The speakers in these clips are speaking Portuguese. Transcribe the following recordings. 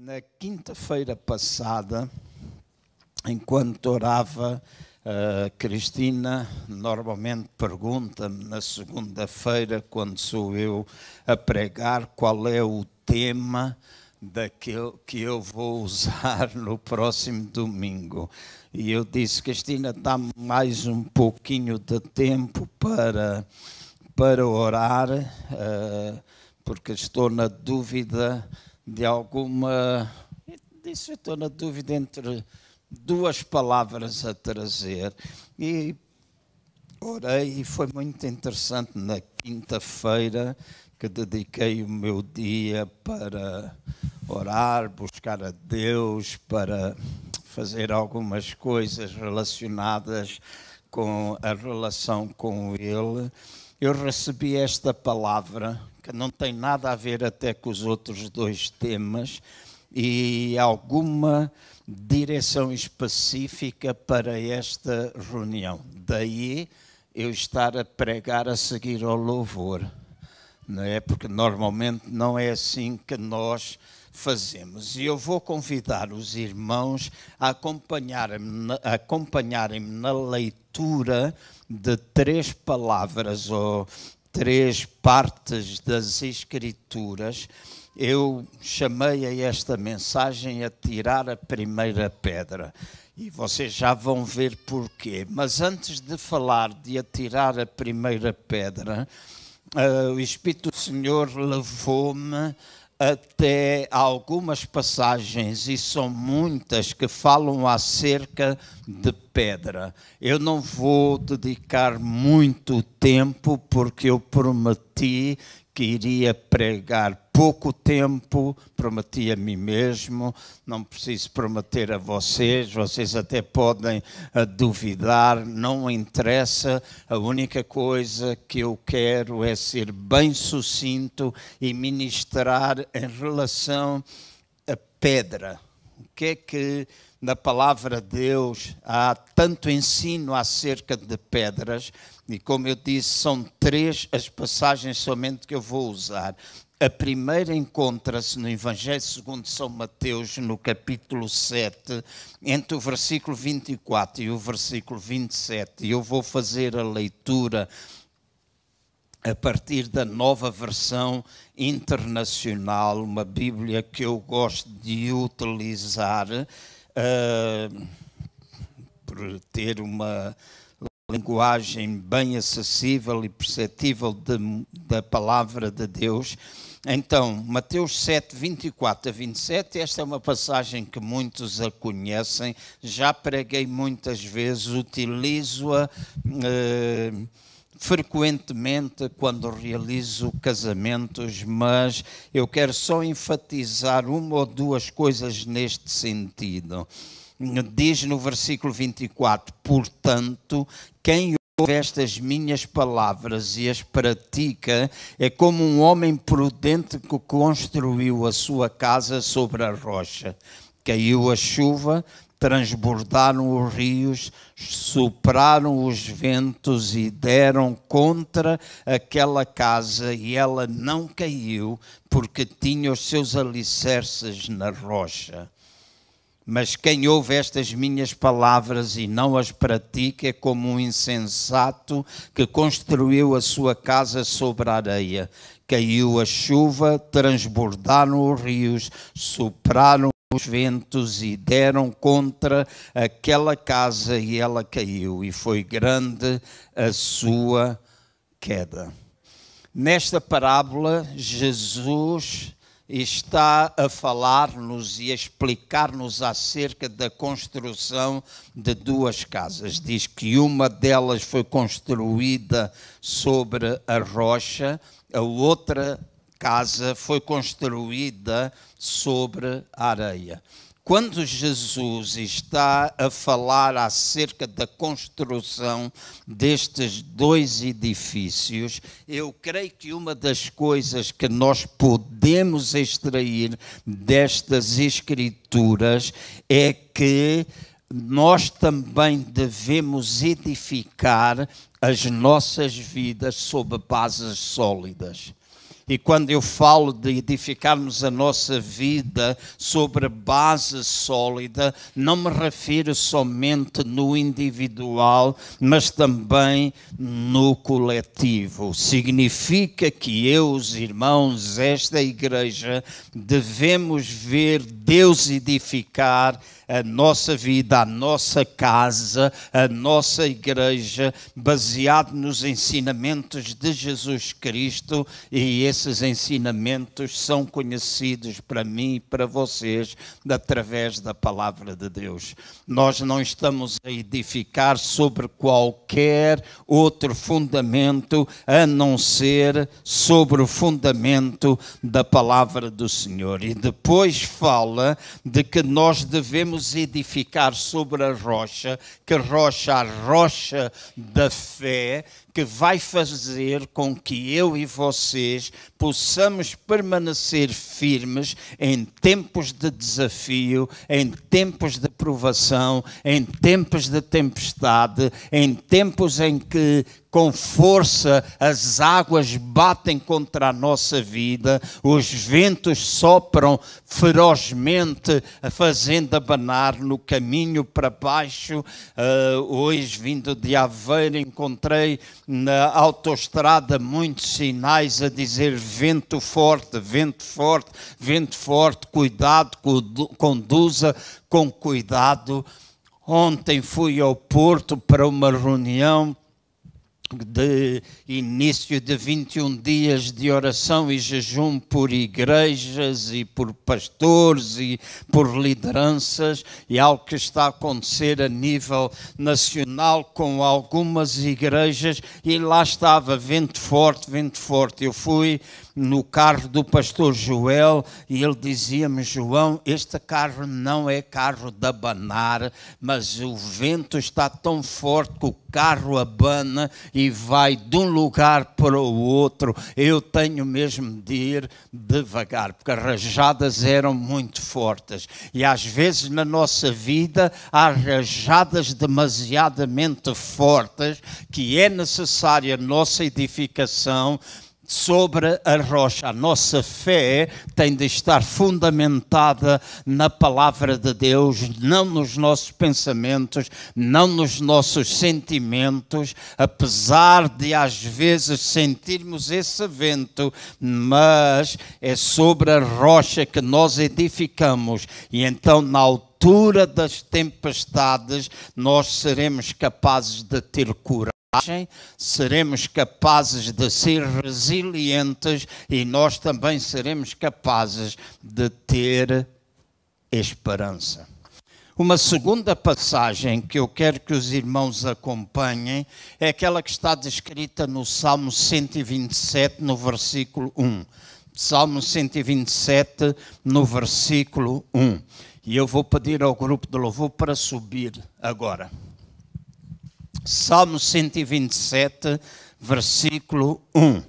Na quinta-feira passada, enquanto orava, a Cristina normalmente pergunta-me na segunda-feira, quando sou eu a pregar, qual é o tema daquele que eu vou usar no próximo domingo. E eu disse, Cristina, dá mais um pouquinho de tempo para, para orar, uh, porque estou na dúvida de alguma. Disse, estou na dúvida entre duas palavras a trazer. E orei e foi muito interessante na quinta-feira que dediquei o meu dia para orar, buscar a Deus, para fazer algumas coisas relacionadas com a relação com Ele. Eu recebi esta palavra não tem nada a ver até com os outros dois temas e alguma direção específica para esta reunião. Daí eu estar a pregar a seguir ao louvor, não é? Porque normalmente não é assim que nós fazemos. E eu vou convidar os irmãos a acompanharem-me acompanharem na leitura de três palavras ou três partes das Escrituras, eu chamei a esta mensagem a tirar a primeira pedra. E vocês já vão ver porquê. Mas antes de falar de atirar a primeira pedra, uh, o Espírito do Senhor levou-me até algumas passagens, e são muitas, que falam acerca de pedra. Eu não vou dedicar muito tempo, porque eu prometi que iria pregar pouco tempo, prometi a mim mesmo, não preciso prometer a vocês, vocês até podem uh, duvidar, não interessa, a única coisa que eu quero é ser bem sucinto e ministrar em relação a pedra. O que é que na palavra de Deus há tanto ensino acerca de pedras, e como eu disse, são três as passagens somente que eu vou usar. A primeira encontra-se no Evangelho segundo São Mateus, no capítulo 7, entre o versículo 24 e o versículo 27. E eu vou fazer a leitura a partir da nova versão internacional, uma Bíblia que eu gosto de utilizar uh, por ter uma linguagem bem acessível e perceptível de, da palavra de Deus. Então, Mateus 7, 24 a 27, esta é uma passagem que muitos a conhecem, já preguei muitas vezes, utilizo-a eh, frequentemente quando realizo casamentos, mas eu quero só enfatizar uma ou duas coisas neste sentido. Diz no versículo 24: Portanto, quem ouve estas minhas palavras e as pratica, é como um homem prudente que construiu a sua casa sobre a rocha. Caiu a chuva, transbordaram os rios, sopraram os ventos e deram contra aquela casa, e ela não caiu, porque tinha os seus alicerces na rocha. Mas quem ouve estas minhas palavras e não as pratica é como um insensato que construiu a sua casa sobre a areia. Caiu a chuva, transbordaram os rios, sopraram os ventos e deram contra aquela casa e ela caiu, e foi grande a sua queda. Nesta parábola, Jesus está a falar-nos e a explicar-nos acerca da construção de duas casas. Diz que uma delas foi construída sobre a rocha, a outra casa foi construída sobre a areia. Quando Jesus está a falar acerca da construção destes dois edifícios, eu creio que uma das coisas que nós podemos extrair destas Escrituras é que nós também devemos edificar as nossas vidas sobre bases sólidas. E quando eu falo de edificarmos a nossa vida sobre base sólida, não me refiro somente no individual, mas também no coletivo. Significa que eu, os irmãos, esta igreja, devemos ver Deus edificar a nossa vida, a nossa casa, a nossa igreja, baseado nos ensinamentos de Jesus Cristo, e esses ensinamentos são conhecidos para mim e para vocês através da palavra de Deus. Nós não estamos a edificar sobre qualquer outro fundamento a não ser sobre o fundamento da palavra do Senhor. E depois fala de que nós devemos nos edificar sobre a rocha, que rocha, a rocha da fé, que vai fazer com que eu e vocês possamos permanecer firmes em tempos de desafio, em tempos de provação, em tempos de tempestade, em tempos em que com força as águas batem contra a nossa vida, os ventos sopram ferozmente, fazendo abanar no caminho para baixo. Uh, hoje, vindo de Aveiro, encontrei na autoestrada muitos sinais a dizer vento forte, vento forte, vento forte, cuidado, conduza com cuidado. Ontem fui ao Porto para uma reunião de início de 21 dias de oração e jejum por igrejas e por pastores e por lideranças, e algo que está a acontecer a nível nacional com algumas igrejas, e lá estava vento forte, vento forte. Eu fui no carro do pastor Joel e ele dizia-me: João, este carro não é carro de abanar, mas o vento está tão forte que o carro abana e vai de um lugar para o outro. Eu tenho mesmo de ir devagar, porque as rajadas eram muito fortes. E às vezes na nossa vida há rajadas demasiadamente fortes que é necessária a nossa edificação sobre a rocha. A nossa fé tem de estar fundamentada na palavra de Deus, não nos nossos pensamentos, não nos nossos sentimentos, apesar de às vezes sentirmos esse vento, mas é sobre a rocha que nós edificamos e então na altura das tempestades nós seremos capazes de ter cura seremos capazes de ser resilientes e nós também seremos capazes de ter esperança. Uma segunda passagem que eu quero que os irmãos acompanhem é aquela que está descrita no Salmo 127, no versículo 1. Salmo 127, no versículo 1. E eu vou pedir ao grupo de louvor para subir agora. Salmo 127, versículo 1.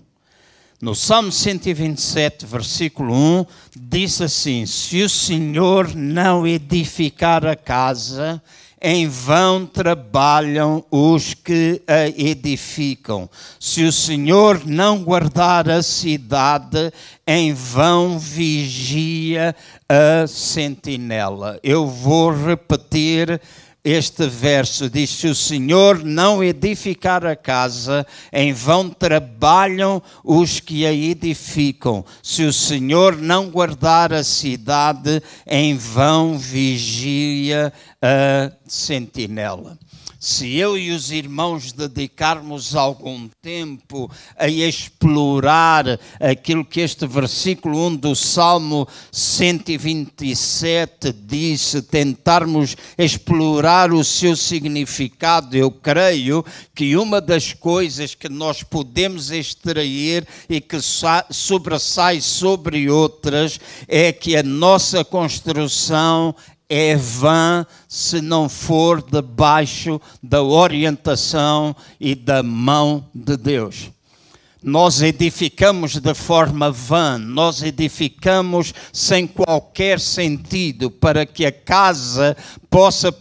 No Salmo 127, versículo 1, diz assim: Se o Senhor não edificar a casa, em vão trabalham os que a edificam. Se o Senhor não guardar a cidade, em vão vigia a sentinela. Eu vou repetir este verso diz: Se o Senhor não edificar a casa, em vão trabalham os que a edificam. Se o Senhor não guardar a cidade, em vão vigia a sentinela se eu e os irmãos dedicarmos algum tempo a explorar aquilo que este versículo 1 do Salmo 127 disse, tentarmos explorar o seu significado, eu creio que uma das coisas que nós podemos extrair e que sobressai sobre outras é que a nossa construção é vã se não for debaixo da orientação e da mão de Deus. Nós edificamos de forma vã, nós edificamos sem qualquer sentido para que a casa possa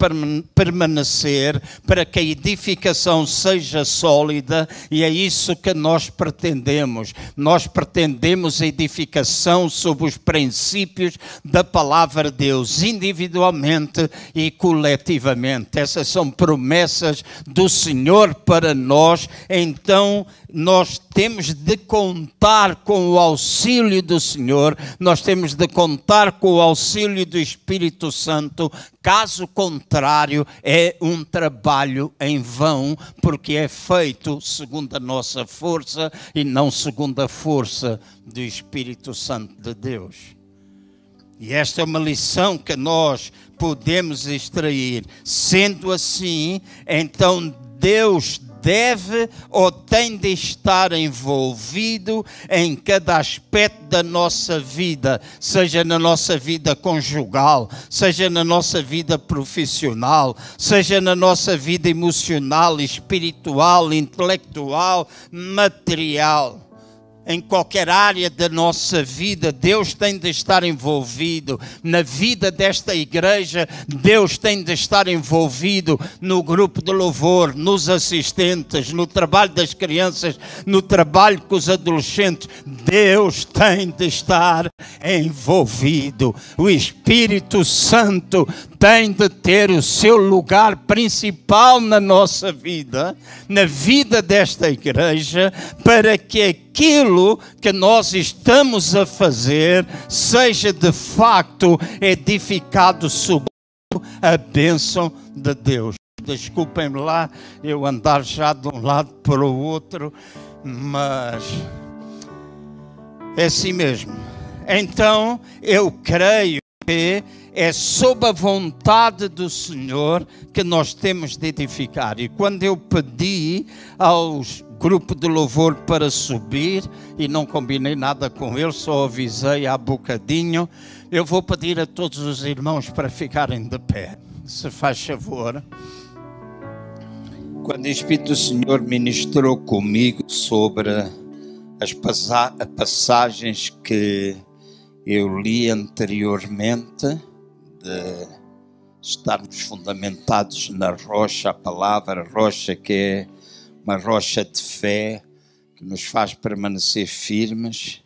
permanecer, para que a edificação seja sólida, e é isso que nós pretendemos. Nós pretendemos edificação sob os princípios da palavra de Deus, individualmente e coletivamente. Essas são promessas do Senhor para nós, então nós temos de contar com o auxílio do Senhor, nós temos de contar com o auxílio do Espírito Santo, caso contrário, é um trabalho em vão, porque é feito segundo a nossa força e não segundo a força do Espírito Santo de Deus. E esta é uma lição que nós podemos extrair. Sendo assim, então Deus deve ou tem de estar envolvido em cada aspecto da nossa vida, seja na nossa vida conjugal, seja na nossa vida profissional, seja na nossa vida emocional, espiritual, intelectual, material em qualquer área da nossa vida, Deus tem de estar envolvido. Na vida desta igreja, Deus tem de estar envolvido no grupo de louvor, nos assistentes, no trabalho das crianças, no trabalho com os adolescentes. Deus tem de estar envolvido. O Espírito Santo tem de ter o seu lugar principal na nossa vida, na vida desta igreja, para que aquilo que nós estamos a fazer seja de facto edificado sob a bênção de Deus. Desculpem-me lá eu andar já de um lado para o outro, mas é assim mesmo. Então eu creio que é sob a vontade do Senhor que nós temos de edificar. E quando eu pedi aos grupo de louvor para subir e não combinei nada com eles, só avisei há bocadinho. Eu vou pedir a todos os irmãos para ficarem de pé, se faz favor. Quando o Espírito do Senhor ministrou comigo sobre as passagens que eu li anteriormente, de estarmos fundamentados na rocha, a palavra rocha que é uma rocha de fé que nos faz permanecer firmes,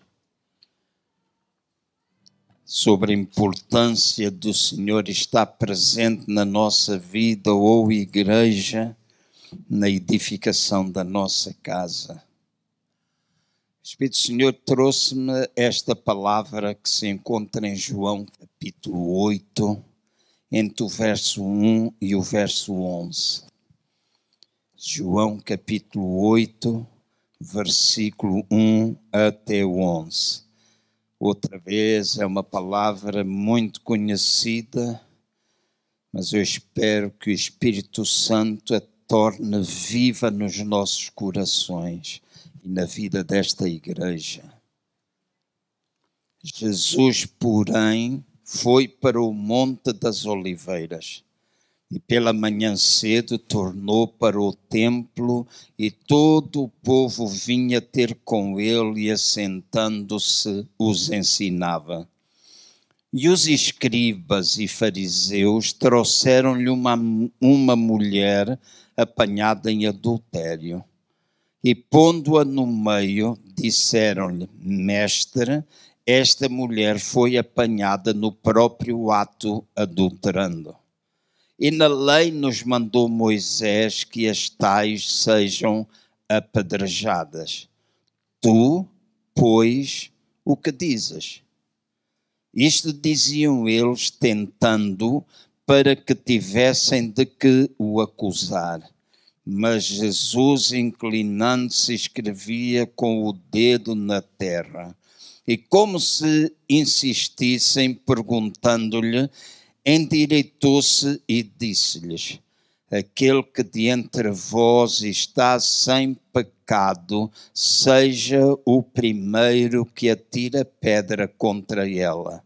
sobre a importância do Senhor estar presente na nossa vida ou igreja, na edificação da nossa casa. O Espírito Senhor trouxe-me esta palavra que se encontra em João capítulo 8, entre o verso 1 e o verso 11. João capítulo 8, versículo 1 até o 11. Outra vez é uma palavra muito conhecida, mas eu espero que o Espírito Santo a torne viva nos nossos corações e na vida desta igreja. Jesus, porém, foi para o Monte das Oliveiras e pela manhã cedo tornou para o templo e todo o povo vinha ter com ele e assentando-se os ensinava. E os escribas e fariseus trouxeram-lhe uma, uma mulher apanhada em adultério e pondo-a no meio, disseram-lhe: Mestre, esta mulher foi apanhada no próprio ato adulterando. E na lei nos mandou Moisés que as tais sejam apedrejadas. Tu, pois, o que dizes? Isto diziam eles, tentando, para que tivessem de que o acusar. Mas Jesus, inclinando-se, escrevia com o dedo na terra. E como se insistissem, perguntando-lhe, endireitou-se e disse-lhes: Aquele que de entre vós está sem pecado, seja o primeiro que atira pedra contra ela.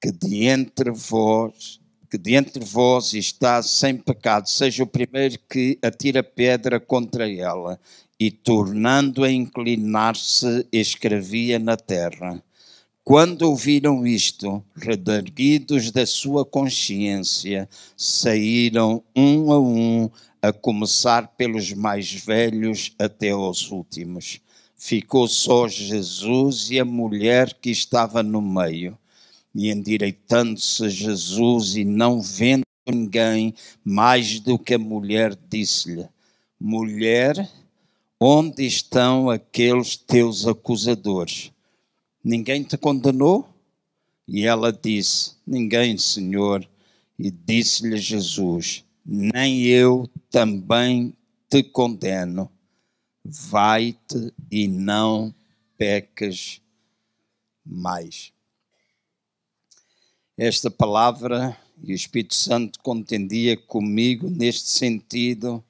Que de entre vós que de entre vós está sem pecado, seja o primeiro que atira pedra contra ela. E tornando a inclinar-se, escrevia na terra. Quando ouviram isto, redarguidos da sua consciência, saíram um a um, a começar pelos mais velhos até aos últimos. Ficou só Jesus e a mulher que estava no meio e endireitando-se Jesus e não vendo ninguém mais do que a mulher, disse-lhe: Mulher, onde estão aqueles teus acusadores? Ninguém te condenou? E ela disse: Ninguém, Senhor. E disse-lhe Jesus: Nem eu também te condeno. Vai-te e não peques mais. Esta palavra e o Espírito Santo contendia comigo neste sentido.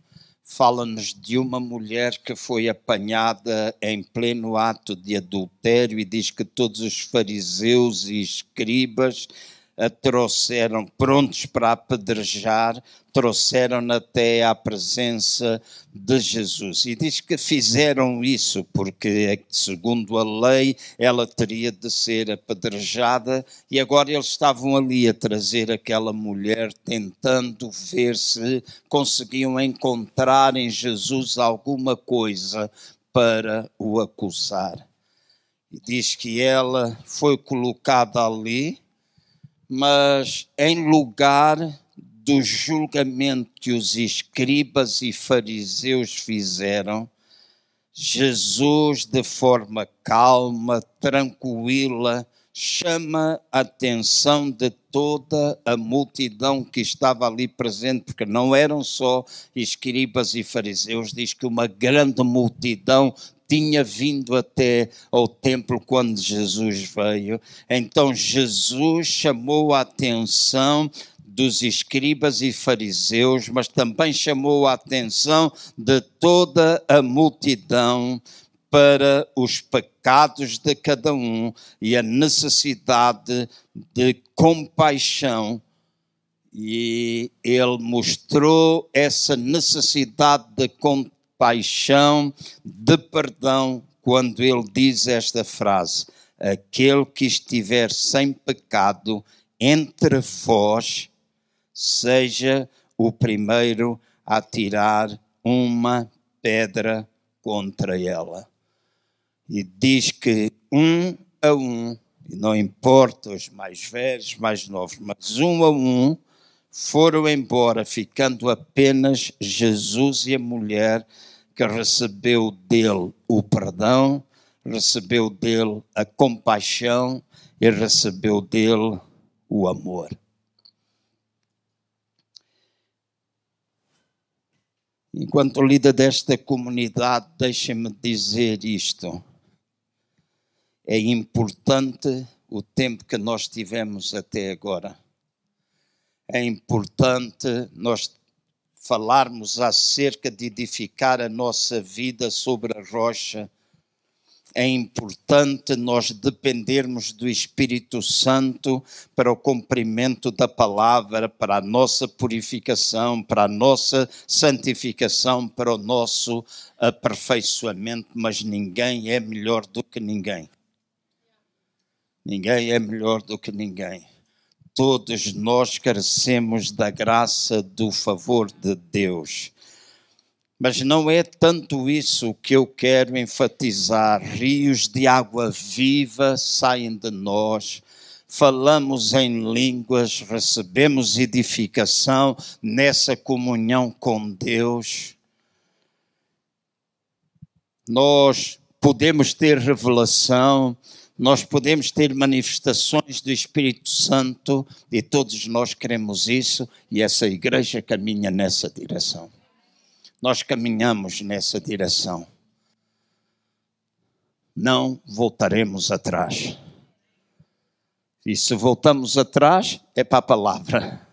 Fala-nos de uma mulher que foi apanhada em pleno ato de adultério e diz que todos os fariseus e escribas a trouxeram prontos para apedrejar, trouxeram-na até à presença de Jesus. E diz que fizeram isso porque, segundo a lei, ela teria de ser apedrejada, e agora eles estavam ali a trazer aquela mulher, tentando ver se conseguiam encontrar em Jesus alguma coisa para o acusar. E diz que ela foi colocada ali mas em lugar do julgamento que os escribas e fariseus fizeram, Jesus, de forma calma, tranquila, chama a atenção de toda a multidão que estava ali presente, porque não eram só escribas e fariseus, diz que uma grande multidão tinha vindo até ao templo quando Jesus veio. Então Jesus chamou a atenção dos escribas e fariseus, mas também chamou a atenção de toda a multidão para os pecados de cada um e a necessidade de compaixão. E ele mostrou essa necessidade de compaixão paixão, de perdão, quando ele diz esta frase: Aquele que estiver sem pecado entre vós, seja o primeiro a tirar uma pedra contra ela. E diz que um a um, e não importa os mais velhos, mais novos, mas um a um, foram embora, ficando apenas Jesus e a mulher que recebeu dele o perdão, recebeu dele a compaixão e recebeu dele o amor. Enquanto líder desta comunidade, deixem-me dizer isto. É importante o tempo que nós tivemos até agora. É importante nós falarmos acerca de edificar a nossa vida sobre a rocha, é importante nós dependermos do Espírito Santo para o cumprimento da palavra, para a nossa purificação, para a nossa santificação, para o nosso aperfeiçoamento, mas ninguém é melhor do que ninguém. Ninguém é melhor do que ninguém. Todos nós carecemos da graça, do favor de Deus. Mas não é tanto isso que eu quero enfatizar. Rios de água viva saem de nós, falamos em línguas, recebemos edificação nessa comunhão com Deus. Nós podemos ter revelação, nós podemos ter manifestações do Espírito Santo e todos nós queremos isso e essa igreja caminha nessa direção. Nós caminhamos nessa direção. Não voltaremos atrás. E se voltamos atrás, é para a palavra.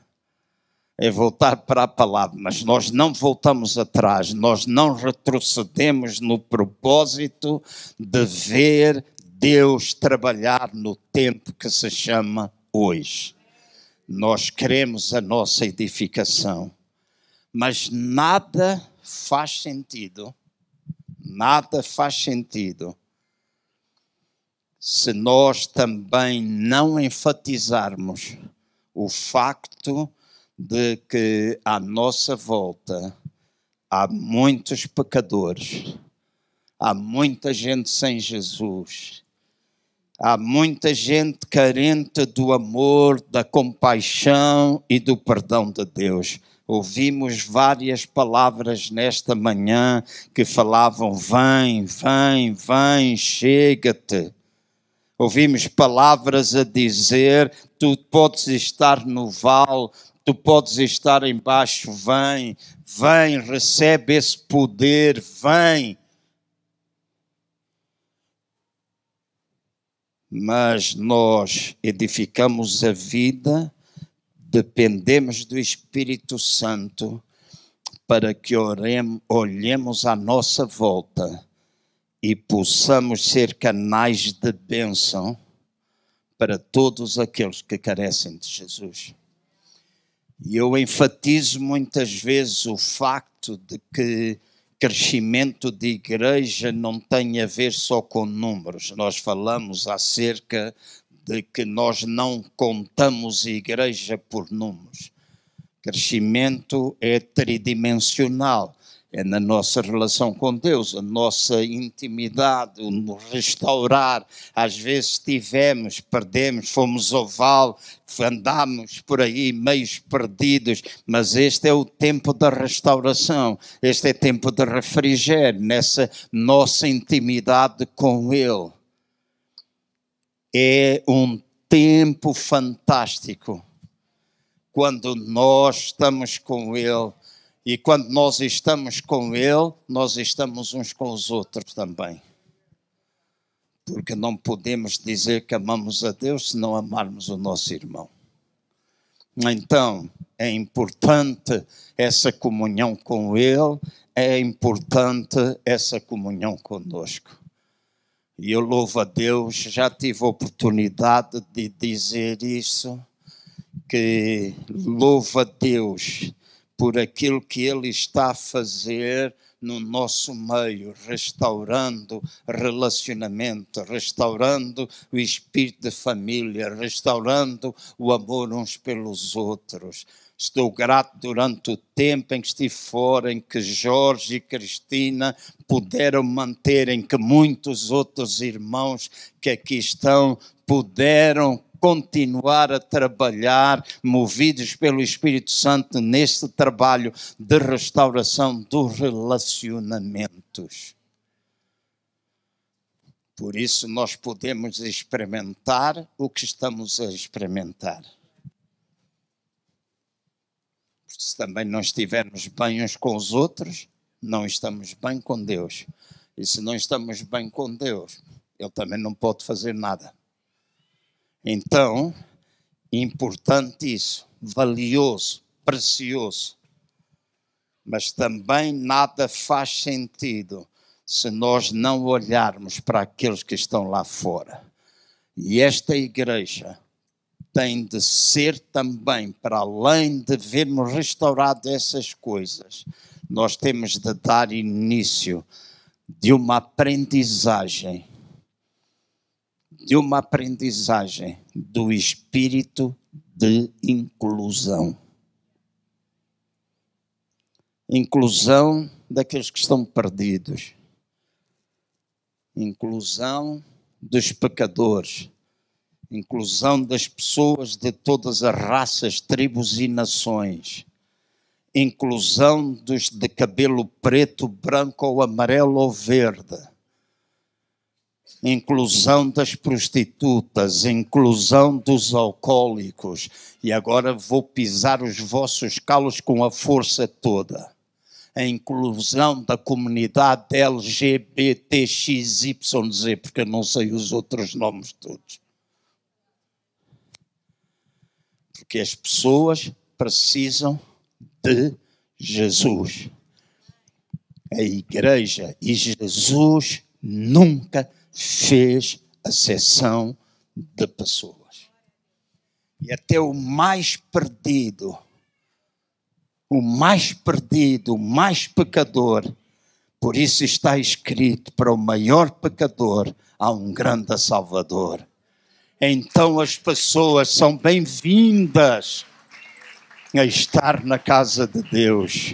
É voltar para a palavra, mas nós não voltamos atrás, nós não retrocedemos no propósito de ver Deus trabalhar no tempo que se chama hoje. Nós queremos a nossa edificação, mas nada faz sentido, nada faz sentido se nós também não enfatizarmos o facto de que à nossa volta há muitos pecadores, há muita gente sem Jesus, há muita gente carente do amor, da compaixão e do perdão de Deus. Ouvimos várias palavras nesta manhã que falavam: vem, vem, vem, chega-te. Ouvimos palavras a dizer: tu podes estar no vale, tu podes estar embaixo, vem, vem, recebe esse poder, vem. Mas nós edificamos a vida, dependemos do Espírito Santo para que olhemos à nossa volta e possamos ser canais de bênção para todos aqueles que carecem de Jesus. E eu enfatizo muitas vezes o facto de que crescimento de igreja não tem a ver só com números. Nós falamos acerca de que nós não contamos igreja por números. Crescimento é tridimensional é na nossa relação com Deus, a nossa intimidade, o restaurar. Às vezes tivemos, perdemos, fomos ao vale, andamos por aí meios perdidos, mas este é o tempo da restauração, este é tempo de refrigério nessa nossa intimidade com Ele. É um tempo fantástico quando nós estamos com Ele e quando nós estamos com Ele, nós estamos uns com os outros também. Porque não podemos dizer que amamos a Deus se não amarmos o nosso irmão. Então, é importante essa comunhão com Ele, é importante essa comunhão conosco. E eu louvo a Deus, já tive a oportunidade de dizer isso, que louvo a Deus por aquilo que Ele está a fazer no nosso meio, restaurando relacionamento, restaurando o espírito de família, restaurando o amor uns pelos outros. Estou grato durante o tempo em que estive fora, em que Jorge e Cristina puderam manter, em que muitos outros irmãos que aqui estão puderam continuar a trabalhar, movidos pelo Espírito Santo, neste trabalho de restauração dos relacionamentos. Por isso, nós podemos experimentar o que estamos a experimentar. Se também não estivermos bem uns com os outros, não estamos bem com Deus. E se não estamos bem com Deus, Ele também não pode fazer nada. Então, importante isso, valioso, precioso. Mas também nada faz sentido se nós não olharmos para aqueles que estão lá fora. E esta igreja tem de ser também, para além de vermos restaurado essas coisas, nós temos de dar início de uma aprendizagem de uma aprendizagem do espírito de inclusão. Inclusão daqueles que estão perdidos. Inclusão dos pecadores. Inclusão das pessoas de todas as raças, tribos e nações. Inclusão dos de cabelo preto, branco ou amarelo ou verde inclusão das prostitutas, inclusão dos alcoólicos, e agora vou pisar os vossos calos com a força toda. A inclusão da comunidade LGBTXYZ, porque eu não sei os outros nomes todos. Porque as pessoas precisam de Jesus. A igreja e Jesus nunca fez a sessão de pessoas. E até o mais perdido, o mais perdido, o mais pecador, por isso está escrito: para o maior pecador há um grande Salvador. Então as pessoas são bem-vindas a estar na casa de Deus.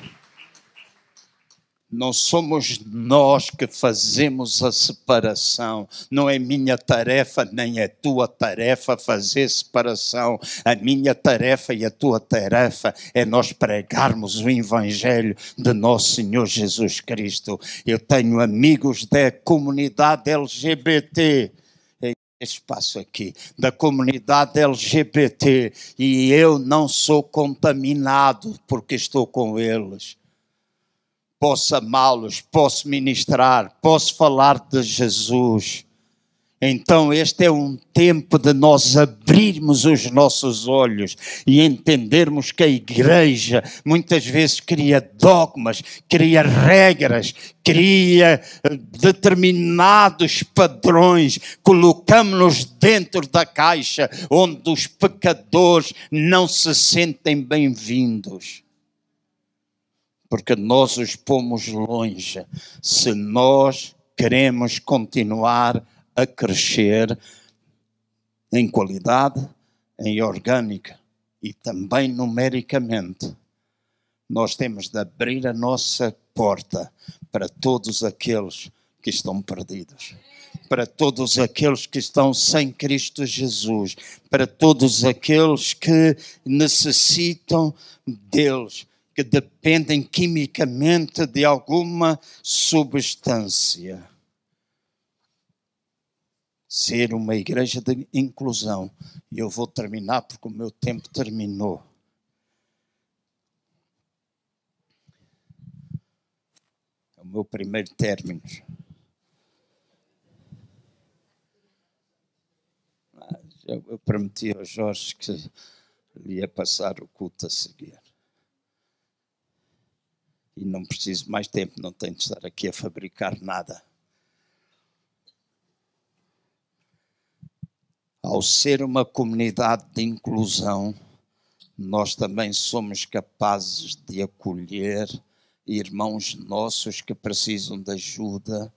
Não somos nós que fazemos a separação. Não é minha tarefa nem é tua tarefa fazer separação. A minha tarefa e a tua tarefa é nós pregarmos o Evangelho de nosso Senhor Jesus Cristo. Eu tenho amigos da comunidade LGBT espaço aqui da comunidade LGBT e eu não sou contaminado porque estou com eles posso amá-los, posso ministrar, posso falar de Jesus. Então, este é um tempo de nós abrirmos os nossos olhos e entendermos que a igreja muitas vezes cria dogmas, cria regras, cria eh, determinados padrões, colocamos-nos dentro da caixa onde os pecadores não se sentem bem-vindos porque nós os pomos longe. Se nós queremos continuar a crescer em qualidade, em orgânica e também numericamente, nós temos de abrir a nossa porta para todos aqueles que estão perdidos para todos aqueles que estão sem Cristo Jesus, para todos aqueles que necessitam deles, que dependem quimicamente de alguma substância. Ser uma igreja de inclusão. E eu vou terminar porque o meu tempo terminou. É o meu primeiro término. Eu prometi ao Jorge que lhe ia passar o culto a seguir e não preciso mais tempo, não tenho de estar aqui a fabricar nada. Ao ser uma comunidade de inclusão, nós também somos capazes de acolher irmãos nossos que precisam de ajuda,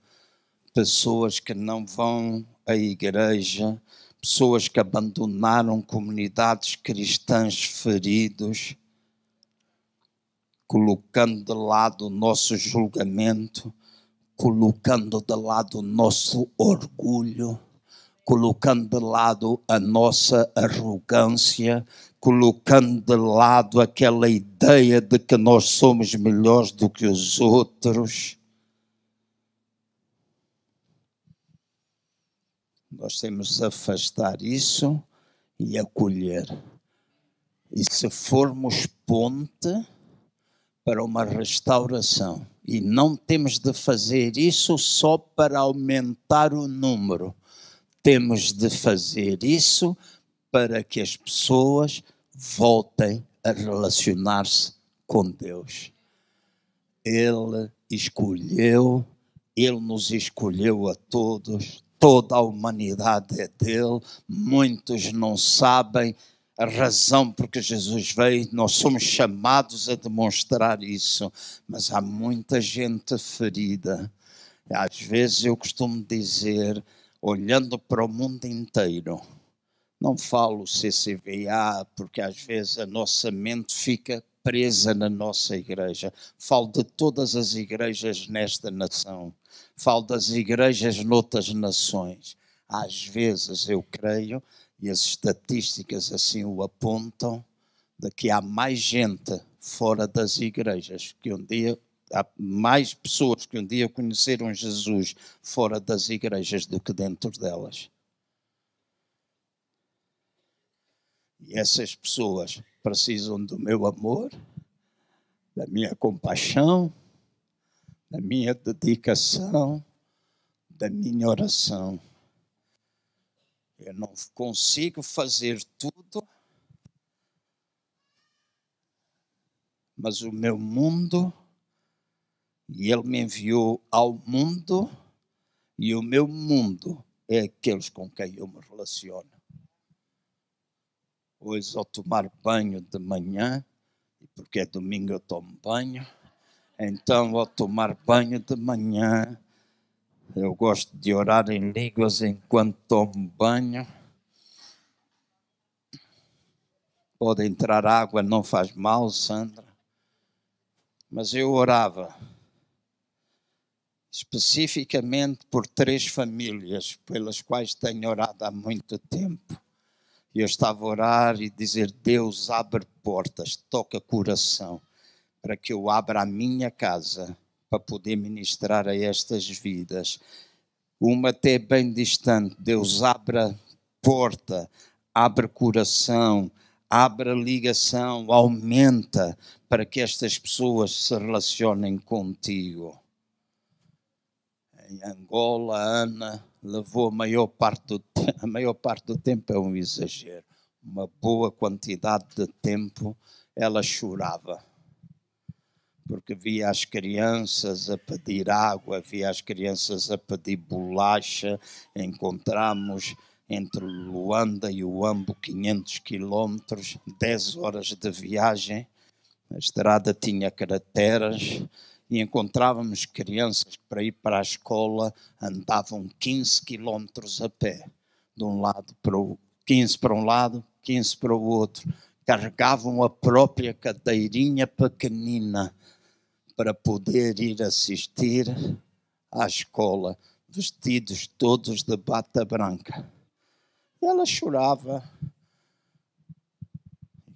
pessoas que não vão à igreja, pessoas que abandonaram comunidades cristãs feridos colocando de lado o nosso julgamento, colocando de lado o nosso orgulho, colocando de lado a nossa arrogância, colocando de lado aquela ideia de que nós somos melhores do que os outros. Nós temos de afastar isso e acolher. E se formos ponte, para uma restauração. E não temos de fazer isso só para aumentar o número. Temos de fazer isso para que as pessoas voltem a relacionar-se com Deus. Ele escolheu, ele nos escolheu a todos, toda a humanidade é dele, muitos não sabem, a razão porque Jesus veio, nós somos chamados a demonstrar isso, mas há muita gente ferida. Às vezes eu costumo dizer, olhando para o mundo inteiro, não falo CCVA, porque às vezes a nossa mente fica presa na nossa igreja. Falo de todas as igrejas nesta nação. Falo das igrejas noutras nações. Às vezes eu creio e as estatísticas assim o apontam, de que há mais gente fora das igrejas, que um dia há mais pessoas que um dia conheceram Jesus fora das igrejas do que dentro delas. E essas pessoas precisam do meu amor, da minha compaixão, da minha dedicação, da minha oração. Eu não consigo fazer tudo, mas o meu mundo, e Ele me enviou ao mundo, e o meu mundo é aqueles com quem eu me relaciono. Hoje, ao tomar banho de manhã, e porque é domingo eu tomo banho, então, ao tomar banho de manhã, eu gosto de orar em línguas enquanto tomo banho. Pode entrar água, não faz mal, Sandra. Mas eu orava especificamente por três famílias pelas quais tenho orado há muito tempo. E eu estava a orar e dizer: Deus, abre portas, toca coração, para que eu abra a minha casa para poder ministrar a estas vidas. Uma até bem distante, Deus abra porta, abre coração, abre ligação, aumenta para que estas pessoas se relacionem contigo. Em Angola, Ana levou a maior parte do tempo, a maior parte do tempo é um exagero, uma boa quantidade de tempo ela chorava porque via as crianças a pedir água, via as crianças a pedir bolacha. Encontramos entre Luanda e o Ambo 500 quilômetros, 10 horas de viagem. A estrada tinha crateras e encontrávamos crianças que para ir para a escola andavam 15 quilômetros a pé, de um lado para o 15 para um lado, 15 para o outro. Carregavam a própria cadeirinha pequenina para poder ir assistir à escola, vestidos todos de bata branca. Ela chorava,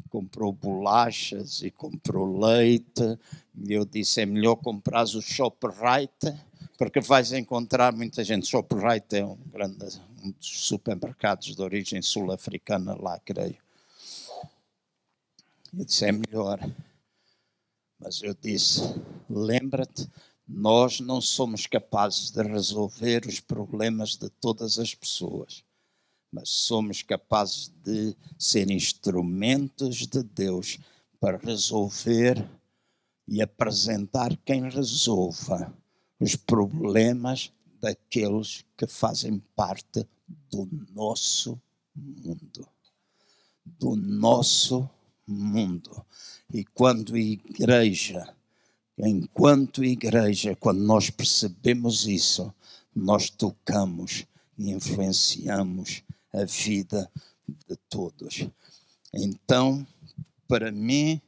comprou bolachas e comprou leite. E eu disse: é melhor comprar o Shoprite, porque vais encontrar muita gente. Shoprite é um grande um dos supermercados de origem sul-africana lá, creio. Eu disse: é melhor. Mas eu disse: lembra-te, nós não somos capazes de resolver os problemas de todas as pessoas, mas somos capazes de ser instrumentos de Deus para resolver e apresentar quem resolva os problemas daqueles que fazem parte do nosso mundo. Do nosso mundo. E quando igreja, enquanto igreja, quando nós percebemos isso, nós tocamos e influenciamos a vida de todos. Então, para mim,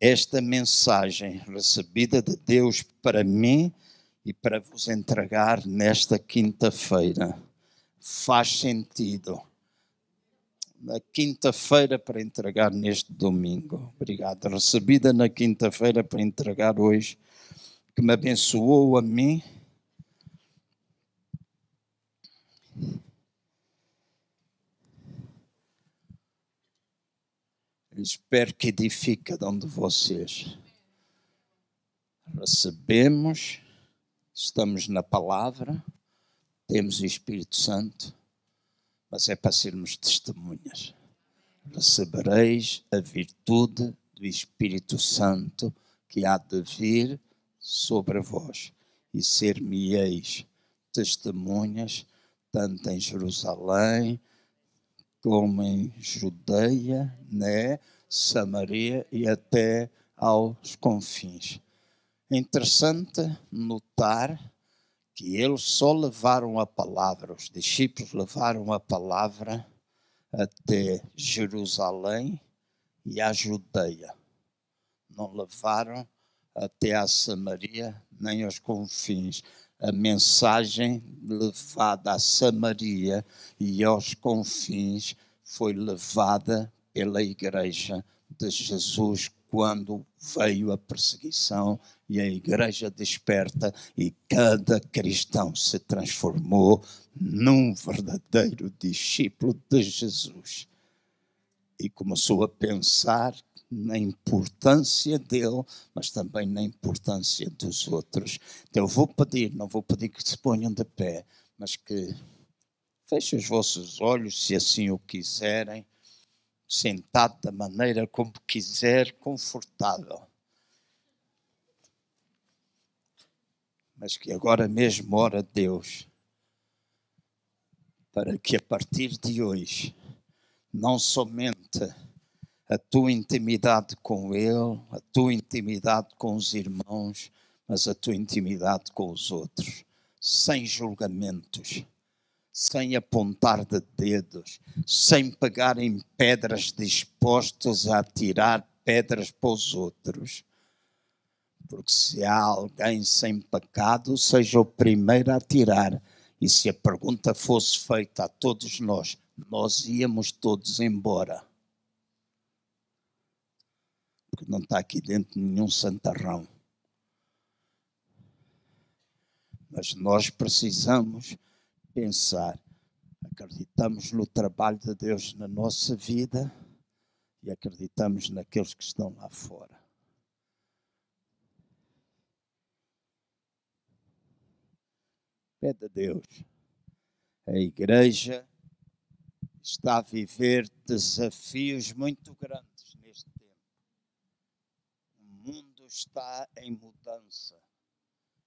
esta mensagem recebida de Deus para mim e para vos entregar nesta quinta-feira faz sentido na quinta-feira para entregar neste domingo. Obrigado. Recebida na quinta-feira para entregar hoje, que me abençoou a mim. Espero que edifique de vocês. Recebemos, estamos na palavra, temos o Espírito Santo mas é para sermos testemunhas. Recebereis a virtude do Espírito Santo que há de vir sobre vós e ser-me-eis testemunhas, tanto em Jerusalém como em Judeia, né, Samaria e até aos confins. É interessante notar que eles só levaram a palavra, os discípulos levaram a palavra até Jerusalém e a Judeia. Não levaram até a Samaria nem aos confins. A mensagem levada a Samaria e aos confins foi levada pela igreja de Jesus quando veio a perseguição e a igreja desperta e cada cristão se transformou num verdadeiro discípulo de Jesus. E começou a pensar na importância dele, mas também na importância dos outros. Então eu vou pedir, não vou pedir que se ponham de pé, mas que fechem os vossos olhos, se assim o quiserem sentado da maneira como quiser, confortável. Mas que agora mesmo ora Deus para que a partir de hoje não somente a tua intimidade com Ele, a tua intimidade com os irmãos, mas a tua intimidade com os outros, sem julgamentos, sem apontar de dedos, sem pegar em pedras dispostos a atirar pedras para os outros. Porque se há alguém sem pecado, seja o primeiro a tirar. E se a pergunta fosse feita a todos nós, nós íamos todos embora. Porque não está aqui dentro nenhum santarrão. Mas nós precisamos pensar. Acreditamos no trabalho de Deus na nossa vida e acreditamos naqueles que estão lá fora. Pede a Deus. A igreja está a viver desafios muito grandes neste tempo. O mundo está em mudança.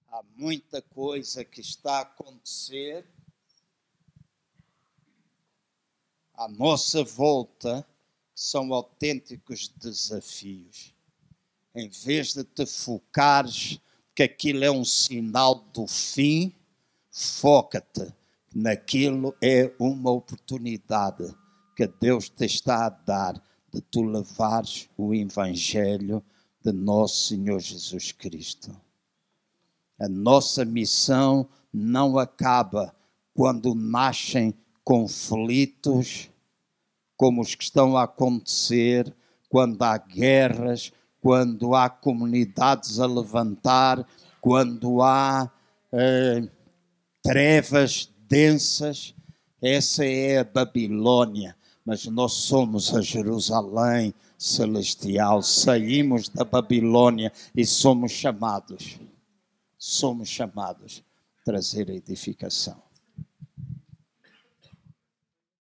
Há muita coisa que está a acontecer à nossa volta são autênticos desafios. Em vez de te focares que aquilo é um sinal do fim, foca-te naquilo é uma oportunidade que Deus te está a dar de tu levares o evangelho de nosso Senhor Jesus Cristo. A nossa missão não acaba quando nascem conflitos como os que estão a acontecer, quando há guerras, quando há comunidades a levantar, quando há eh, trevas densas. Essa é a Babilônia, mas nós somos a Jerusalém celestial. Saímos da Babilônia e somos chamados, somos chamados a trazer a edificação.